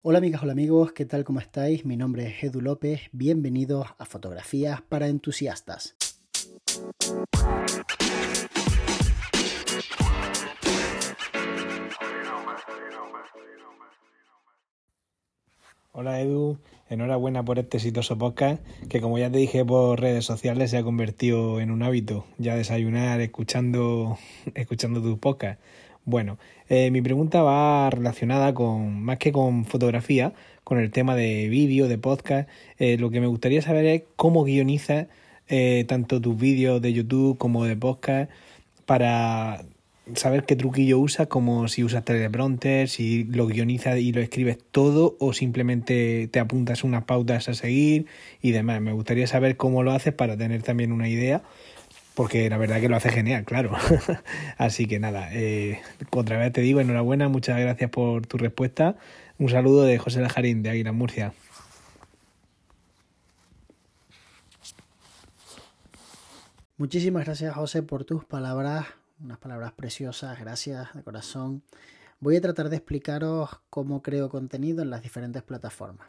Hola amigas, hola amigos, ¿qué tal? ¿Cómo estáis? Mi nombre es Edu López, bienvenidos a Fotografías para Entusiastas. Hola Edu, enhorabuena por este exitoso podcast que como ya te dije por redes sociales se ha convertido en un hábito, ya desayunar escuchando, escuchando tus podcasts. Bueno, eh, mi pregunta va relacionada con, más que con fotografía, con el tema de vídeo, de podcast. Eh, lo que me gustaría saber es cómo guionizas eh, tanto tus vídeos de YouTube como de podcast para saber qué truquillo usas, como si usas teleprompter, si lo guionizas y lo escribes todo o simplemente te apuntas unas pautas a seguir y demás. Me gustaría saber cómo lo haces para tener también una idea, porque la verdad que lo hace genial, claro. Así que nada, eh, otra vez te digo enhorabuena, muchas gracias por tu respuesta. Un saludo de José Lajarín de Águila Murcia. Muchísimas gracias José por tus palabras unas palabras preciosas, gracias de corazón. Voy a tratar de explicaros cómo creo contenido en las diferentes plataformas.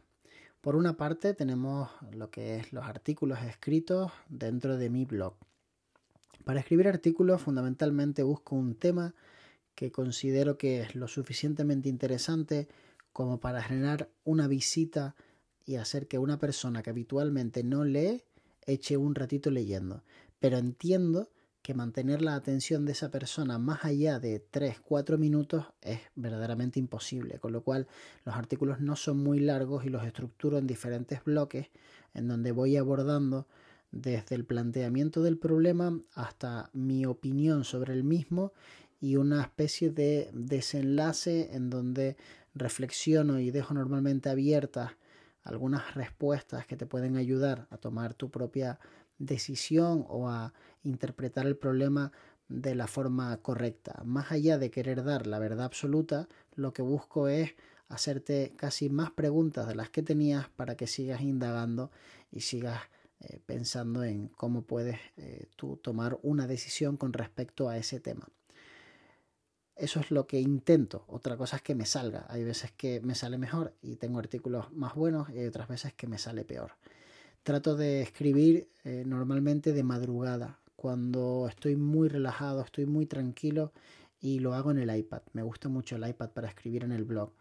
Por una parte tenemos lo que es los artículos escritos dentro de mi blog. Para escribir artículos fundamentalmente busco un tema que considero que es lo suficientemente interesante como para generar una visita y hacer que una persona que habitualmente no lee eche un ratito leyendo. Pero entiendo que mantener la atención de esa persona más allá de 3-4 minutos es verdaderamente imposible, con lo cual los artículos no son muy largos y los estructuro en diferentes bloques en donde voy abordando desde el planteamiento del problema hasta mi opinión sobre el mismo y una especie de desenlace en donde reflexiono y dejo normalmente abiertas algunas respuestas que te pueden ayudar a tomar tu propia decisión o a interpretar el problema de la forma correcta. Más allá de querer dar la verdad absoluta, lo que busco es hacerte casi más preguntas de las que tenías para que sigas indagando y sigas eh, pensando en cómo puedes eh, tú tomar una decisión con respecto a ese tema. Eso es lo que intento. Otra cosa es que me salga. Hay veces que me sale mejor y tengo artículos más buenos y hay otras veces que me sale peor. Trato de escribir eh, normalmente de madrugada, cuando estoy muy relajado, estoy muy tranquilo y lo hago en el iPad. Me gusta mucho el iPad para escribir en el blog.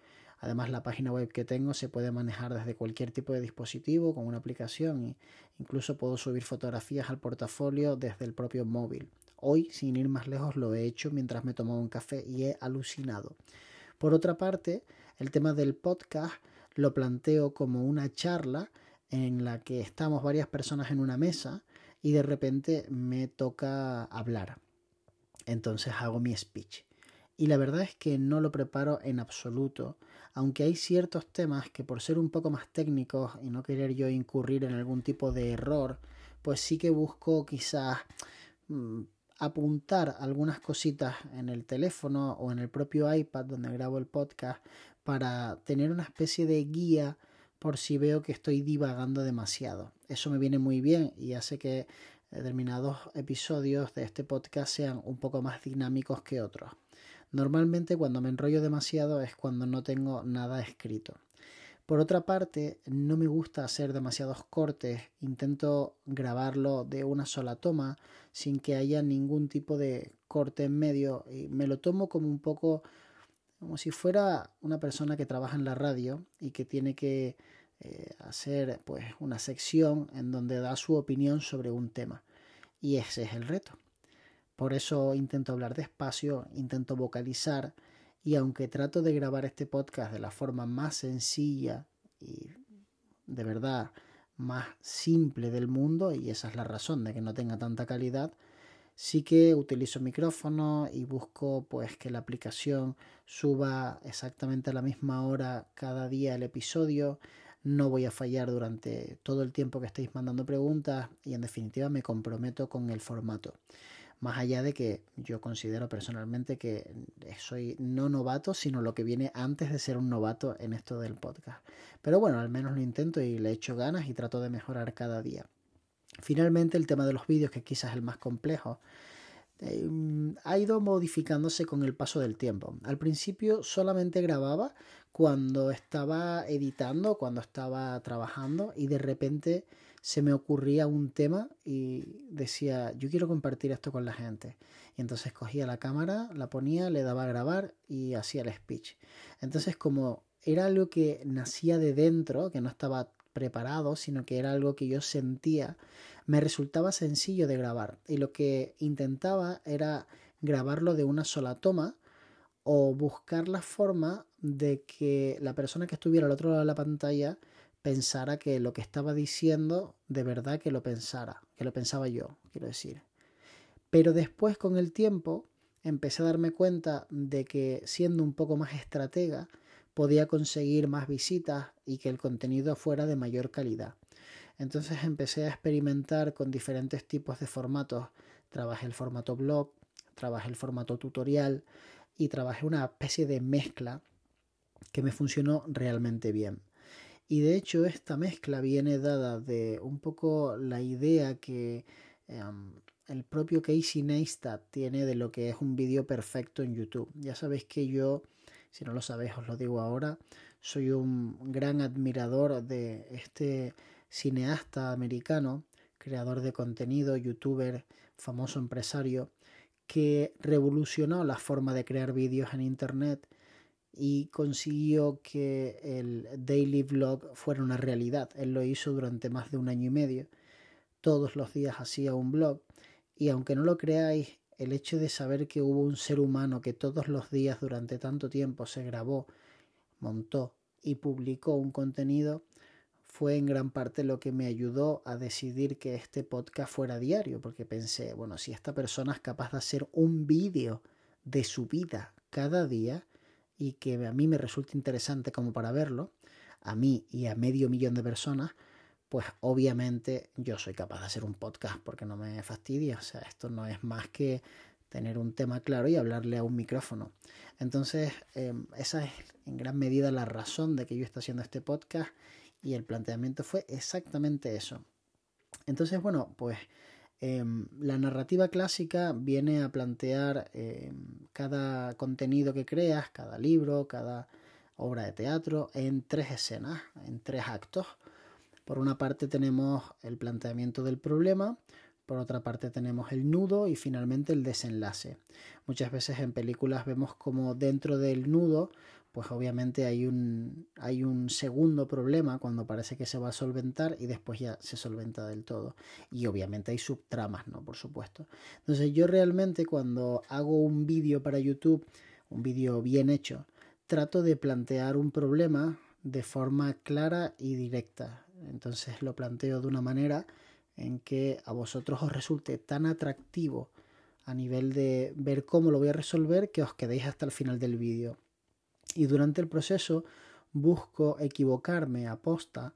Además, la página web que tengo se puede manejar desde cualquier tipo de dispositivo con una aplicación incluso puedo subir fotografías al portafolio desde el propio móvil. Hoy, sin ir más lejos, lo he hecho mientras me tomaba un café y he alucinado. Por otra parte, el tema del podcast lo planteo como una charla en la que estamos varias personas en una mesa y de repente me toca hablar. Entonces hago mi speech. Y la verdad es que no lo preparo en absoluto, aunque hay ciertos temas que por ser un poco más técnicos y no querer yo incurrir en algún tipo de error, pues sí que busco quizás mm, apuntar algunas cositas en el teléfono o en el propio iPad donde grabo el podcast para tener una especie de guía por si veo que estoy divagando demasiado. Eso me viene muy bien y hace que determinados episodios de este podcast sean un poco más dinámicos que otros. Normalmente cuando me enrollo demasiado es cuando no tengo nada escrito. Por otra parte, no me gusta hacer demasiados cortes, intento grabarlo de una sola toma sin que haya ningún tipo de corte en medio y me lo tomo como un poco como si fuera una persona que trabaja en la radio y que tiene que eh, hacer pues una sección en donde da su opinión sobre un tema. Y ese es el reto. Por eso intento hablar despacio, intento vocalizar y aunque trato de grabar este podcast de la forma más sencilla y de verdad más simple del mundo, y esa es la razón de que no tenga tanta calidad, sí que utilizo micrófono y busco pues que la aplicación suba exactamente a la misma hora cada día el episodio. No voy a fallar durante todo el tiempo que estéis mandando preguntas y en definitiva me comprometo con el formato. Más allá de que yo considero personalmente que soy no novato, sino lo que viene antes de ser un novato en esto del podcast. Pero bueno, al menos lo intento y le echo ganas y trato de mejorar cada día. Finalmente, el tema de los vídeos, que quizás es el más complejo. em, ha ido modificándose con el paso del tiempo. Al principio solamente grababa cuando estaba editando, cuando estaba trabajando y de repente se me ocurría un tema y decía, yo quiero compartir esto con la gente. Y entonces cogía la cámara, la ponía, le daba a grabar y hacía el speech. Entonces como era algo que nacía de dentro, que no estaba preparado, sino que era algo que yo sentía, me resultaba sencillo de grabar. Y lo que intentaba era grabarlo de una sola toma o buscar la forma de que la persona que estuviera al otro lado de la pantalla pensara que lo que estaba diciendo de verdad que lo pensara, que lo pensaba yo, quiero decir. Pero después con el tiempo empecé a darme cuenta de que siendo un poco más estratega podía conseguir más visitas y que el contenido fuera de mayor calidad. Entonces empecé a experimentar con diferentes tipos de formatos. Trabajé el formato blog, trabajé el formato tutorial y trabajé una especie de mezcla que me funcionó realmente bien. Y de hecho esta mezcla viene dada de un poco la idea que em, el propio Casey Neistat tiene de lo que es un vídeo perfecto en YouTube. Ya sabéis que yo, si no lo sabéis os lo digo ahora, soy un gran admirador de este cineasta americano, creador de contenido, youtuber, famoso empresario, que revolucionó la forma de crear vídeos en Internet y consiguió que el daily vlog fuera una realidad. Él lo hizo durante más de un año y medio. Todos los días hacía un blog y aunque no lo creáis, el hecho de saber que hubo un ser humano que todos los días durante tanto tiempo se grabó, montó y publicó un contenido fue en gran parte lo que me ayudó a decidir que este podcast fuera diario, porque pensé, bueno, si esta persona es capaz de hacer un vídeo de su vida cada día, y que a mí me resulta interesante como para verlo, a mí y a medio millón de personas, pues obviamente yo soy capaz de hacer un podcast porque no me fastidia. O sea, esto no es más que tener un tema claro y hablarle a un micrófono. Entonces, em, esa es en gran medida la razón de que yo esté haciendo este podcast y el planteamiento fue exactamente eso. Entonces, bueno, pues Em, la narrativa clásica viene a plantear em, cada contenido que creas, cada libro, cada obra de teatro, en tres escenas, en tres actos. Por una parte tenemos el planteamiento del problema, por otra parte tenemos el nudo y finalmente el desenlace. Muchas veces en películas vemos como dentro del nudo pues obviamente hay un, hay un segundo problema cuando parece que se va a solventar y después ya se solventa del todo. Y obviamente hay subtramas, ¿no? Por supuesto. Entonces yo realmente cuando hago un vídeo para YouTube, un vídeo bien hecho, trato de plantear un problema de forma clara y directa. Entonces lo planteo de una manera en que a vosotros os resulte tan atractivo a nivel de ver cómo lo voy a resolver que os quedéis hasta el final del vídeo y durante el proceso busco equivocarme a posta,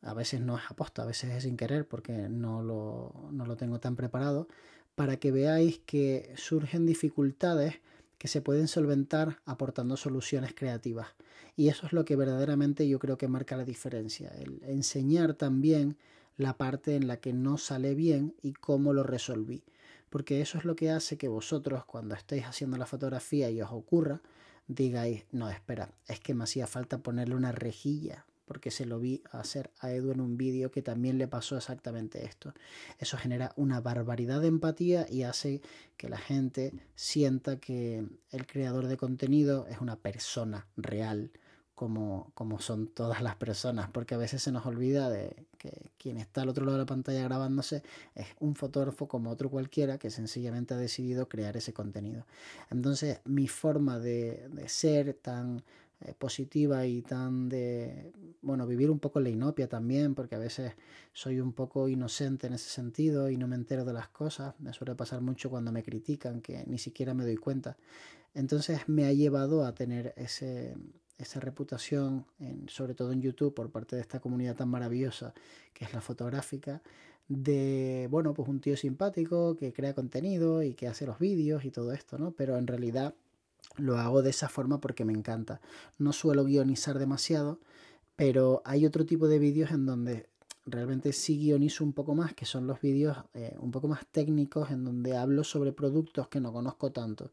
a veces no es aposta, a veces es sin querer porque no lo, no lo tengo tan preparado, para que veáis que surgen dificultades que se pueden solventar aportando soluciones creativas. Y eso es lo que verdaderamente yo creo que marca la diferencia, el enseñar también la parte en la que no sale bien y cómo lo resolví. Porque eso es lo que hace que vosotros cuando estéis haciendo la fotografía y os ocurra, digáis, no, espera, es que me hacía falta ponerle una rejilla, porque se lo vi hacer a Edu en un vídeo que también le pasó exactamente esto. Eso genera una barbaridad de empatía y hace que la gente sienta que el creador de contenido es una persona real, como, son todas las personas, porque a veces se nos olvida de que quien está al otro lado de la pantalla grabándose es un fotógrafo como otro cualquiera que sencillamente ha decidido crear ese contenido. Entonces mi forma de, de ser tan eh, positiva y tan de, bueno, vivir un poco la inopia también, porque a veces soy un poco inocente en ese sentido y no me entero de las cosas, me suele pasar mucho cuando me critican que ni siquiera me doy cuenta. Entonces me ha llevado a tener ese, esa reputación, sobre todo en YouTube, por parte de esta comunidad tan maravillosa que es la fotográfica, de, bueno, pues un tío simpático que crea contenido y que hace los vídeos y todo esto, ¿no? Pero en realidad lo hago de esa forma porque me encanta. No suelo guionizar demasiado, pero hay otro tipo de vídeos en donde realmente sí guionizo un poco más, que son los vídeos eh, un poco más técnicos en donde hablo sobre productos que no conozco tanto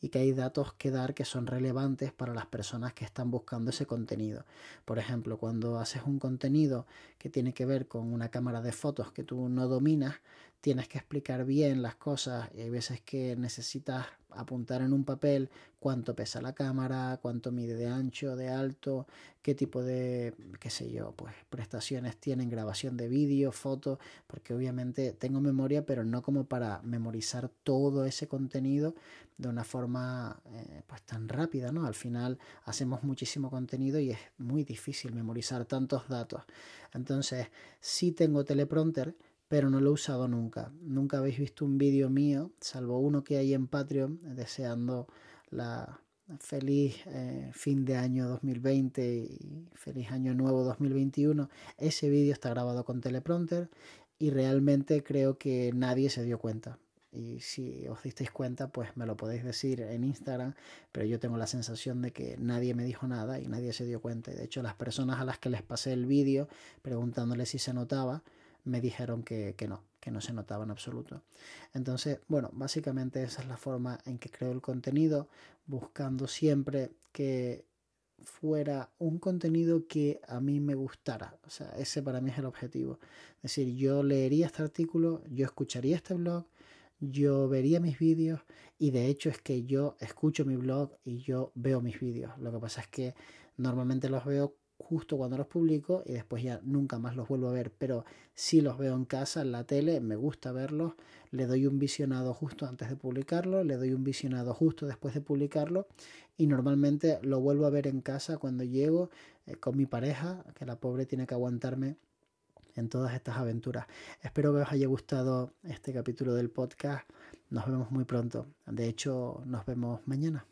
y que hay datos que dar que son relevantes para las personas que están buscando ese contenido. Por ejemplo, cuando haces un contenido que tiene que ver con una cámara de fotos que tú no dominas, tienes que explicar bien las cosas y hay veces que necesitas apuntar en un papel cuánto pesa la cámara, cuánto mide de ancho, de alto, qué tipo de, qué sé yo, pues prestaciones tienen grabación de vídeo, fotos, porque obviamente tengo memoria, pero no como para memorizar todo ese contenido de una forma eh, pues tan rápida, ¿no? Al final hacemos muchísimo contenido y es muy difícil memorizar tantos datos. Entonces, sí tengo teleprompter, pero no lo he usado nunca. Nunca habéis visto un vídeo mío, salvo uno que hay en Patreon, deseando la feliz eh, fin de año 2020 y feliz año nuevo 2021. Ese vídeo está grabado con teleprompter y realmente creo que nadie se dio cuenta. Y si os disteis cuenta, pues me lo podéis decir en Instagram, pero yo tengo la sensación de que nadie me dijo nada y nadie se dio cuenta. Y de hecho, las personas a las que les pasé el vídeo preguntándoles si se notaba, me dijeron que, no, que no se notaba en absoluto. Entonces, bueno, básicamente esa es la forma en que creo el contenido, buscando siempre que fuera un contenido que a mí me gustara. O sea, ese para mí es el objetivo. Es decir, yo leería este artículo, yo escucharía este blog, yo vería mis vídeos y de hecho es que yo escucho mi blog y yo veo mis vídeos. Lo que pasa es que normalmente los veo justo cuando los publico y después ya nunca más los vuelvo a ver, pero si los veo en casa, en la tele, me gusta verlos, le doy un visionado justo antes de publicarlo, le doy un visionado justo después de publicarlo y normalmente lo vuelvo a ver en casa cuando llego eh, con mi pareja, que la pobre tiene que aguantarme en todas estas aventuras. Espero que os haya gustado este capítulo del podcast. Nos vemos muy pronto. De hecho, nos vemos mañana.